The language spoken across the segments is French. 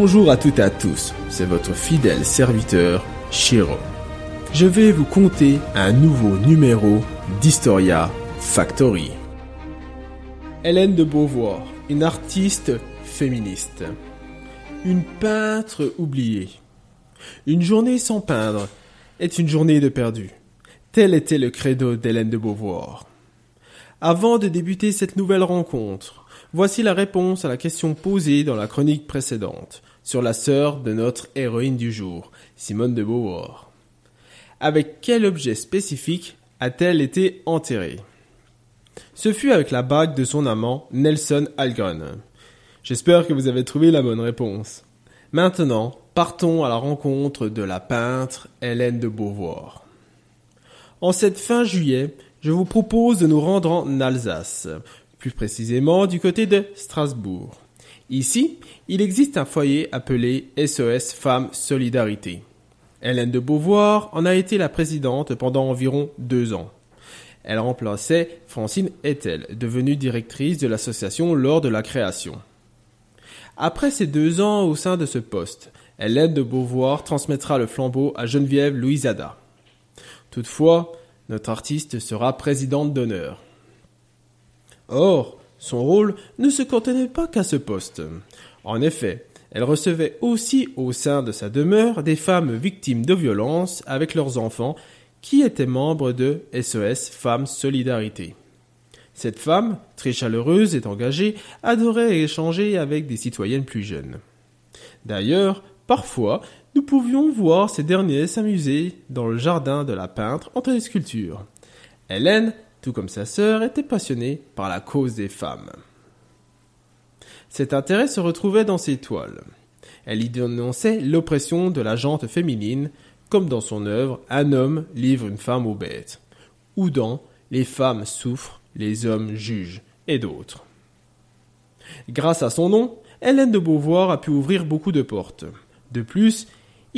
Bonjour à toutes et à tous, c'est votre fidèle serviteur, Shiro. Je vais vous conter un nouveau numéro d'Historia Factory. Hélène de Beauvoir, une artiste féministe. Une peintre oubliée. Une journée sans peindre est une journée de perdu. Tel était le credo d'Hélène de Beauvoir. Avant de débuter cette nouvelle rencontre, voici la réponse à la question posée dans la chronique précédente sur la sœur de notre héroïne du jour, Simone de Beauvoir. Avec quel objet spécifique a-t-elle été enterrée? Ce fut avec la bague de son amant Nelson Algren. J'espère que vous avez trouvé la bonne réponse. Maintenant, partons à la rencontre de la peintre Hélène de Beauvoir. En cette fin juillet, je vous propose de nous rendre en Alsace, plus précisément du côté de Strasbourg. Ici, il existe un foyer appelé SOS Femmes Solidarité. Hélène de Beauvoir en a été la présidente pendant environ deux ans. Elle remplaçait Francine Ettel, devenue directrice de l'association lors de la création. Après ces deux ans au sein de ce poste, Hélène de Beauvoir transmettra le flambeau à Geneviève Louisada. Toutefois, notre artiste sera présidente d'honneur. Or, son rôle ne se contenait pas qu'à ce poste. En effet, elle recevait aussi au sein de sa demeure des femmes victimes de violences avec leurs enfants qui étaient membres de SOS Femmes Solidarité. Cette femme, très chaleureuse et engagée, adorait échanger avec des citoyennes plus jeunes. D'ailleurs, parfois, nous pouvions voir ces derniers s'amuser dans le jardin de la peintre entre les sculptures. Hélène, tout comme sa sœur, était passionnée par la cause des femmes. Cet intérêt se retrouvait dans ses toiles. Elle y dénonçait l'oppression de la jante féminine, comme dans son œuvre Un homme livre une femme aux bêtes, ou dans Les femmes souffrent les hommes jugent, et d'autres. Grâce à son nom, Hélène de Beauvoir a pu ouvrir beaucoup de portes. De plus,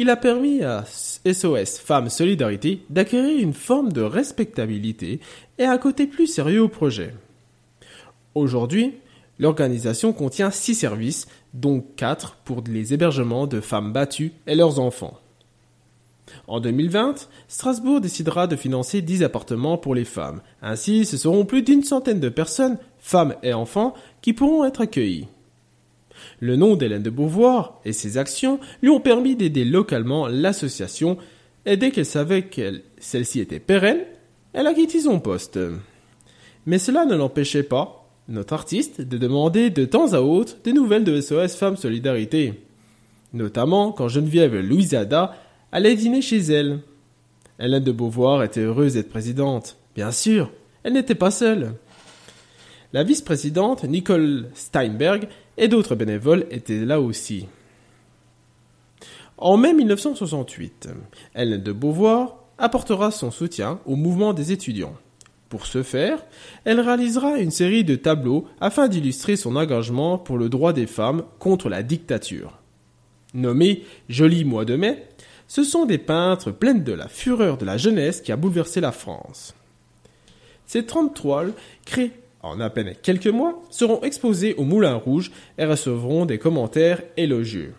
il a permis à SOS Femmes Solidarité d'acquérir une forme de respectabilité et un côté plus sérieux au projet. Aujourd'hui, l'organisation contient six services, dont quatre pour les hébergements de femmes battues et leurs enfants. En 2020, Strasbourg décidera de financer 10 appartements pour les femmes. Ainsi, ce seront plus d'une centaine de personnes, femmes et enfants, qui pourront être accueillis. Le nom d'Hélène de Beauvoir et ses actions lui ont permis d'aider localement l'association et dès qu'elle savait que celle-ci était pérenne, elle a quitté son poste. Mais cela ne l'empêchait pas, notre artiste, de demander de temps à autre des nouvelles de SOS Femmes Solidarité. Notamment quand Geneviève Louisada allait dîner chez elle. Hélène de Beauvoir était heureuse d'être présidente. Bien sûr, elle n'était pas seule. La vice-présidente, Nicole Steinberg, et d'autres bénévoles étaient là aussi. En mai 1968, Hélène de Beauvoir apportera son soutien au mouvement des étudiants. Pour ce faire, elle réalisera une série de tableaux afin d'illustrer son engagement pour le droit des femmes contre la dictature. Nommé Joli mois de mai, ce sont des peintres pleines de la fureur de la jeunesse qui a bouleversé la France. Ces 30 toiles, créées en à peine quelques mois, seront exposées au Moulin Rouge et recevront des commentaires élogieux.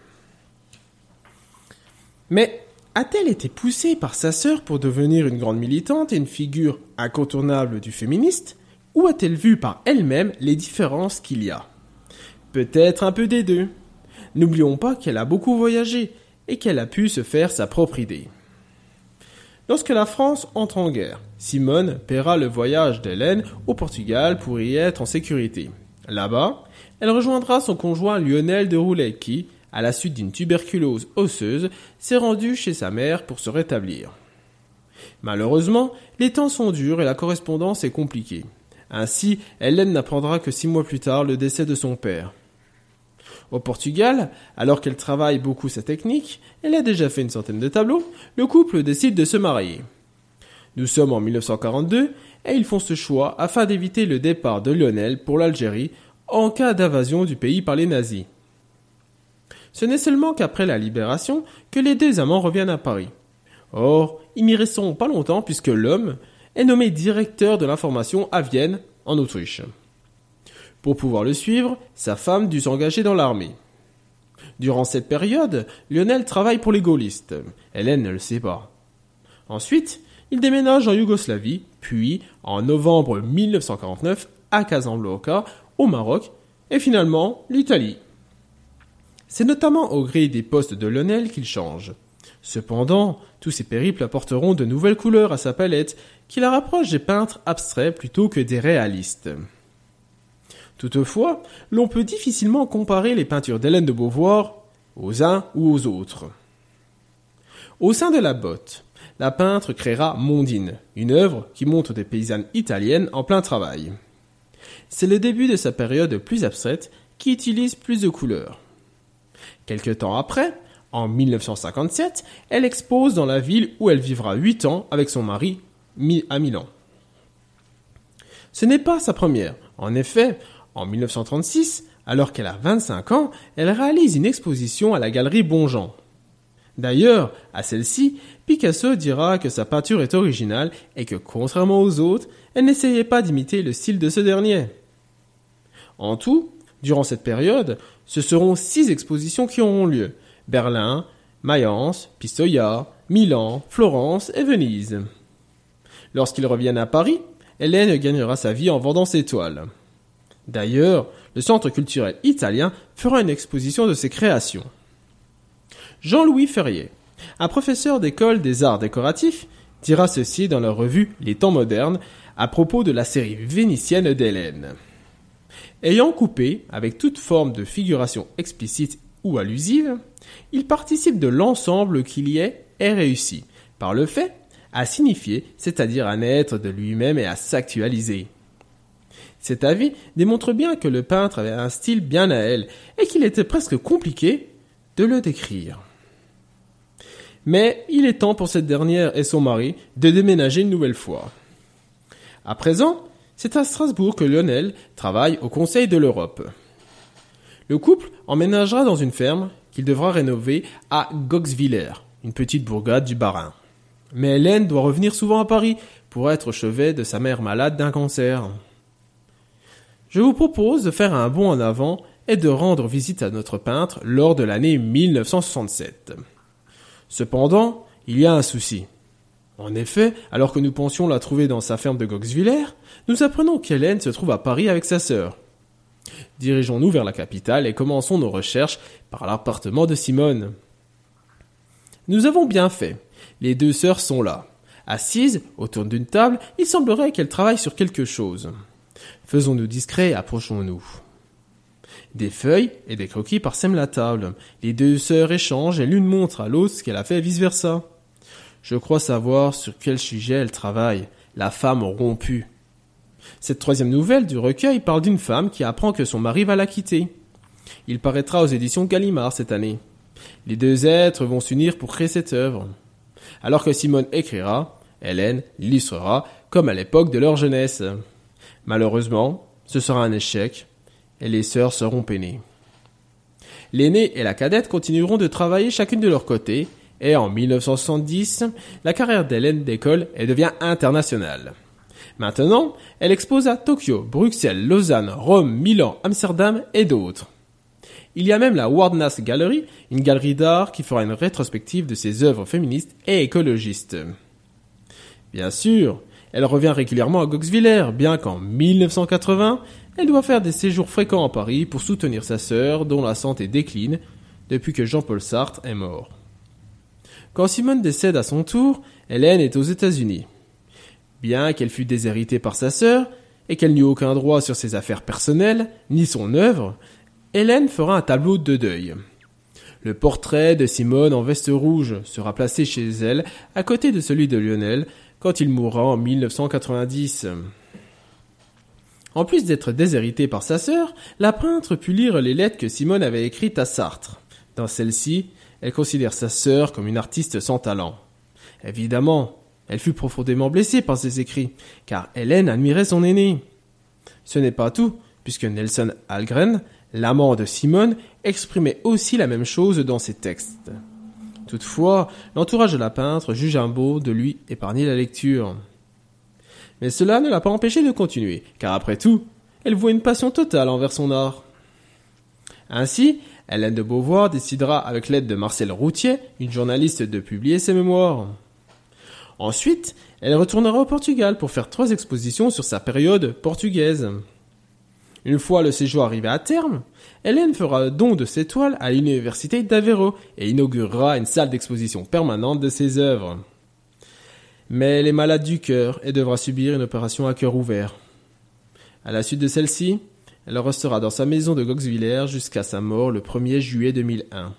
Mais a-t-elle été poussée par sa sœur pour devenir une grande militante et une figure incontournable du féministe, ou a-t-elle vu par elle-même les différences qu'il y a? Peut-être un peu des deux. N'oublions pas qu'elle a beaucoup voyagé et qu'elle a pu se faire sa propre idée. Lorsque la France entre en guerre, Simone paiera le voyage d'Hélène au Portugal pour y être en sécurité. Là-bas, elle rejoindra son conjoint Lionel de Roulet qui, à la suite d'une tuberculose osseuse, s'est rendu chez sa mère pour se rétablir. Malheureusement, les temps sont durs et la correspondance est compliquée. Ainsi, Hélène n'apprendra que six mois plus tard le décès de son père. Au Portugal, alors qu'elle travaille beaucoup sa technique, elle a déjà fait une centaine de tableaux, le couple décide de se marier. Nous sommes en 1942 et ils font ce choix afin d'éviter le départ de Lionel pour l'Algérie en cas d'invasion du pays par les nazis. Ce n'est seulement qu'après la libération que les deux amants reviennent à Paris. Or, ils n'y resteront pas longtemps puisque l'homme est nommé directeur de l'information à Vienne, en Autriche. Pour pouvoir le suivre, sa femme dut s'engager dans l'armée. Durant cette période, Lionel travaille pour les gaullistes. Hélène ne le sait pas. Ensuite, il déménage en Yougoslavie, puis, en novembre 1949, à Casablanca, au Maroc, et finalement l'Italie. C'est notamment au gré des postes de Lionel qu'il change. Cependant, tous ces périples apporteront de nouvelles couleurs à sa palette, qui la rapproche des peintres abstraits plutôt que des réalistes. Toutefois, l'on peut difficilement comparer les peintures d'Hélène de Beauvoir aux uns ou aux autres. Au sein de la botte, la peintre créera Mondine, une œuvre qui montre des paysannes italiennes en plein travail. C'est le début de sa période plus abstraite qui utilise plus de couleurs. Quelque temps après, en 1957, elle expose dans la ville où elle vivra huit ans avec son mari à Milan. Ce n'est pas sa première. En effet, en 1936, alors qu'elle a 25 ans, elle réalise une exposition à la galerie Bonjean. D'ailleurs, à celle-ci, Picasso dira que sa peinture est originale et que, contrairement aux autres, elle n'essayait pas d'imiter le style de ce dernier. En tout, durant cette période, ce seront six expositions qui auront lieu. Berlin, Mayence, Pistoia, Milan, Florence et Venise. Lorsqu'ils reviennent à Paris, Hélène gagnera sa vie en vendant ses toiles. D'ailleurs, le Centre culturel italien fera une exposition de ses créations. Jean-Louis Ferrier, un professeur d'école des arts décoratifs, dira ceci dans la revue Les temps modernes à propos de la série vénitienne d'Hélène. Ayant coupé avec toute forme de figuration explicite ou allusive, il participe de l'ensemble qu'il y est et réussit, par le fait, à signifier, c'est-à-dire à naître de lui-même et à s'actualiser. Cet avis démontre bien que le peintre avait un style bien à elle et qu'il était presque compliqué de le décrire. Mais il est temps pour cette dernière et son mari de déménager une nouvelle fois. À présent, c'est à Strasbourg que Lionel travaille au Conseil de l'Europe. Le couple emménagera dans une ferme qu'il devra rénover à Goxwiller, une petite bourgade du Bas-Rhin. Mais Hélène doit revenir souvent à Paris pour être au chevet de sa mère malade d'un cancer. Je vous propose de faire un bond en avant et de rendre visite à notre peintre lors de l'année 1967. Cependant, il y a un souci. En effet, alors que nous pensions la trouver dans sa ferme de Goxwiller, nous apprenons qu'Hélène se trouve à Paris avec sa sœur. Dirigeons-nous vers la capitale et commençons nos recherches par l'appartement de Simone. Nous avons bien fait. Les deux sœurs sont là. Assises autour d'une table, il semblerait qu'elles travaillent sur quelque chose. Faisons-nous discrets et approchons-nous. Des feuilles et des croquis parsèment la table. Les deux sœurs échangent et l'une montre à l'autre ce qu'elle a fait vice-versa. Je crois savoir sur quel sujet elle travaille. La femme rompue. Cette troisième nouvelle du recueil parle d'une femme qui apprend que son mari va la quitter. Il paraîtra aux éditions Gallimard cette année. Les deux êtres vont s'unir pour créer cette œuvre. Alors que Simone écrira, Hélène l'illustrera comme à l'époque de leur jeunesse. Malheureusement, ce sera un échec, et les sœurs seront peinées. L'aînée et la cadette continueront de travailler chacune de leur côté, et en 1970, la carrière d'Hélène d'école devient internationale. Maintenant, elle expose à Tokyo, Bruxelles, Lausanne, Rome, Milan, Amsterdam et d'autres. Il y a même la Wardnas Gallery, une galerie d'art qui fera une rétrospective de ses œuvres féministes et écologistes. Bien sûr, elle revient régulièrement à Goxwiller, bien qu'en 1980, elle doit faire des séjours fréquents à Paris pour soutenir sa sœur, dont la santé décline depuis que Jean-Paul Sartre est mort. Quand Simone décède à son tour, Hélène est aux États-Unis. Bien qu'elle fût déshéritée par sa sœur, et qu'elle n'eut aucun droit sur ses affaires personnelles, ni son œuvre, Hélène fera un tableau de deuil. Le portrait de Simone en veste rouge sera placé chez elle, à côté de celui de Lionel, quand il mourra en 1990. En plus d'être déshéritée par sa sœur, la peintre put lire les lettres que Simone avait écrites à Sartre. Dans celles-ci, elle considère sa sœur comme une artiste sans talent. Évidemment, elle fut profondément blessée par ces écrits, car Hélène admirait son aînée. Ce n'est pas tout, puisque Nelson Algren, l'amant de Simone, exprimait aussi la même chose dans ses textes. Toutefois, l'entourage de la peintre juge un beau de lui épargner la lecture. Mais cela ne l'a pas empêché de continuer, car après tout, elle voit une passion totale envers son art. Ainsi, Hélène de Beauvoir décidera avec l'aide de Marcel Routier, une journaliste, de publier ses mémoires. Ensuite, elle retournera au Portugal pour faire trois expositions sur sa période portugaise. Une fois le séjour arrivé à terme, Hélène fera don de ses toiles à l'université d'Aveiro et inaugurera une salle d'exposition permanente de ses œuvres. Mais elle est malade du cœur et devra subir une opération à cœur ouvert. À la suite de celle-ci, elle restera dans sa maison de Goxwiller jusqu'à sa mort le 1er juillet 2001.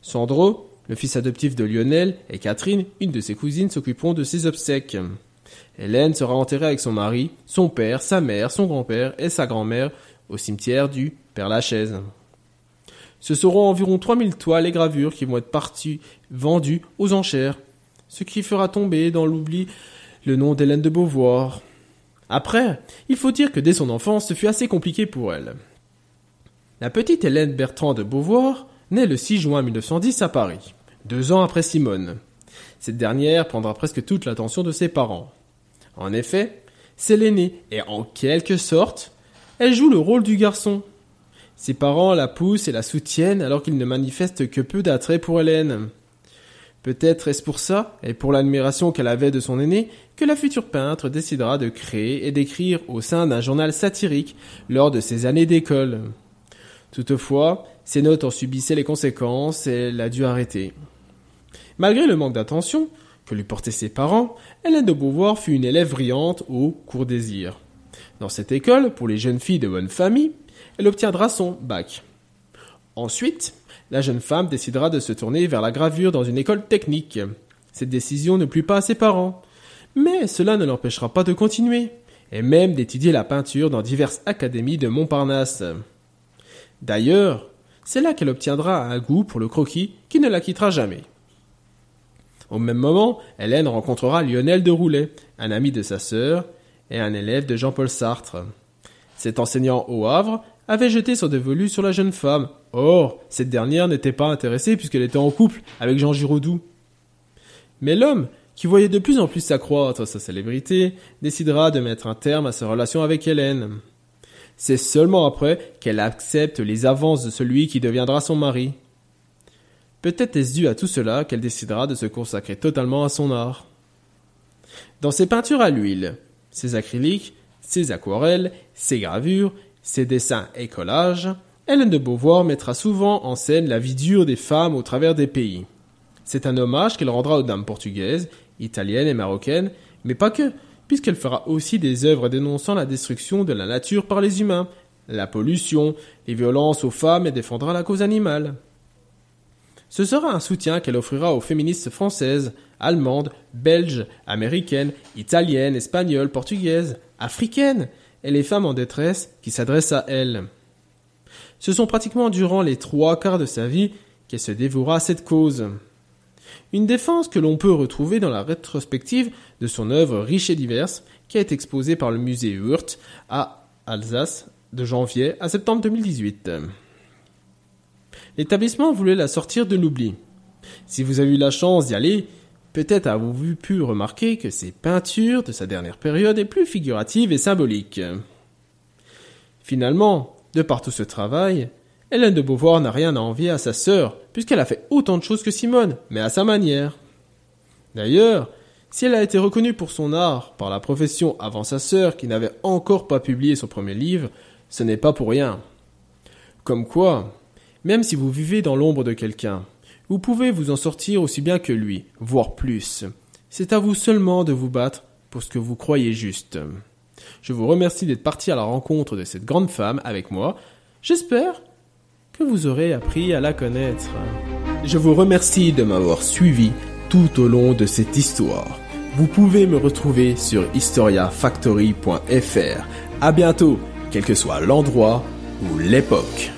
Sandro, le fils adoptif de Lionel, et Catherine, une de ses cousines, s'occuperont de ses obsèques. Hélène sera enterrée avec son mari, son père, sa mère, son grand-père et sa grand-mère au cimetière du Père-Lachaise. Ce seront environ 3000 toiles et gravures qui vont être parties vendues aux enchères, ce qui fera tomber dans l'oubli le nom d'Hélène de Beauvoir. Après, il faut dire que dès son enfance, ce fut assez compliqué pour elle. La petite Hélène Bertrand de Beauvoir naît le 6 juin 1910 à Paris, deux ans après Simone. Cette dernière prendra presque toute l'attention de ses parents. En effet, c'est l'aînée, et en quelque sorte, elle joue le rôle du garçon. Ses parents la poussent et la soutiennent alors qu'ils ne manifestent que peu d'attrait pour Hélène. Peut-être est-ce pour ça, et pour l'admiration qu'elle avait de son aîné, que la future peintre décidera de créer et d'écrire au sein d'un journal satirique lors de ses années d'école. Toutefois, ses notes en subissaient les conséquences et elle a dû arrêter. Malgré le manque d'attention, que lui portaient ses parents, Hélène de Beauvoir fut une élève brillante au cours désir. Dans cette école, pour les jeunes filles de bonne famille, elle obtiendra son bac. Ensuite, la jeune femme décidera de se tourner vers la gravure dans une école technique. Cette décision ne plut pas à ses parents, mais cela ne l'empêchera pas de continuer, et même d'étudier la peinture dans diverses académies de Montparnasse. D'ailleurs, c'est là qu'elle obtiendra un goût pour le croquis qui ne la quittera jamais. Au même moment, Hélène rencontrera Lionel de Roulet, un ami de sa sœur et un élève de Jean-Paul Sartre. Cet enseignant au Havre avait jeté son dévolu sur la jeune femme. Or, cette dernière n'était pas intéressée puisqu'elle était en couple avec Jean Giraudoux. Mais l'homme, qui voyait de plus en plus s'accroître sa célébrité, décidera de mettre un terme à sa relation avec Hélène. C'est seulement après qu'elle accepte les avances de celui qui deviendra son mari. Peut-être est-ce dû à tout cela qu'elle décidera de se consacrer totalement à son art. Dans ses peintures à l'huile, ses acryliques, ses aquarelles, ses gravures, ses dessins et collages, Hélène de Beauvoir mettra souvent en scène la vie dure des femmes au travers des pays. C'est un hommage qu'elle rendra aux dames portugaises, italiennes et marocaines, mais pas que, puisqu'elle fera aussi des œuvres dénonçant la destruction de la nature par les humains, la pollution, les violences aux femmes et défendra la cause animale. Ce sera un soutien qu'elle offrira aux féministes françaises, allemandes, belges, américaines, italiennes, espagnoles, portugaises, africaines, et les femmes en détresse qui s'adressent à elle. Ce sont pratiquement durant les trois quarts de sa vie qu'elle se dévouera à cette cause. Une défense que l'on peut retrouver dans la rétrospective de son œuvre riche et diverse qui été exposée par le musée Hurt à Alsace de janvier à septembre 2018. L'établissement voulait la sortir de l'oubli. Si vous avez eu la chance d'y aller, peut-être avez-vous pu remarquer que ses peintures de sa dernière période est plus figurative et symbolique. Finalement, de par tout ce travail, Hélène de Beauvoir n'a rien à envier à sa sœur, puisqu'elle a fait autant de choses que Simone, mais à sa manière. D'ailleurs, si elle a été reconnue pour son art par la profession avant sa sœur qui n'avait encore pas publié son premier livre, ce n'est pas pour rien. Comme quoi, même si vous vivez dans l'ombre de quelqu'un, vous pouvez vous en sortir aussi bien que lui, voire plus. C'est à vous seulement de vous battre pour ce que vous croyez juste. Je vous remercie d'être parti à la rencontre de cette grande femme avec moi. J'espère que vous aurez appris à la connaître. Je vous remercie de m'avoir suivi tout au long de cette histoire. Vous pouvez me retrouver sur historiafactory.fr. À bientôt, quel que soit l'endroit ou l'époque.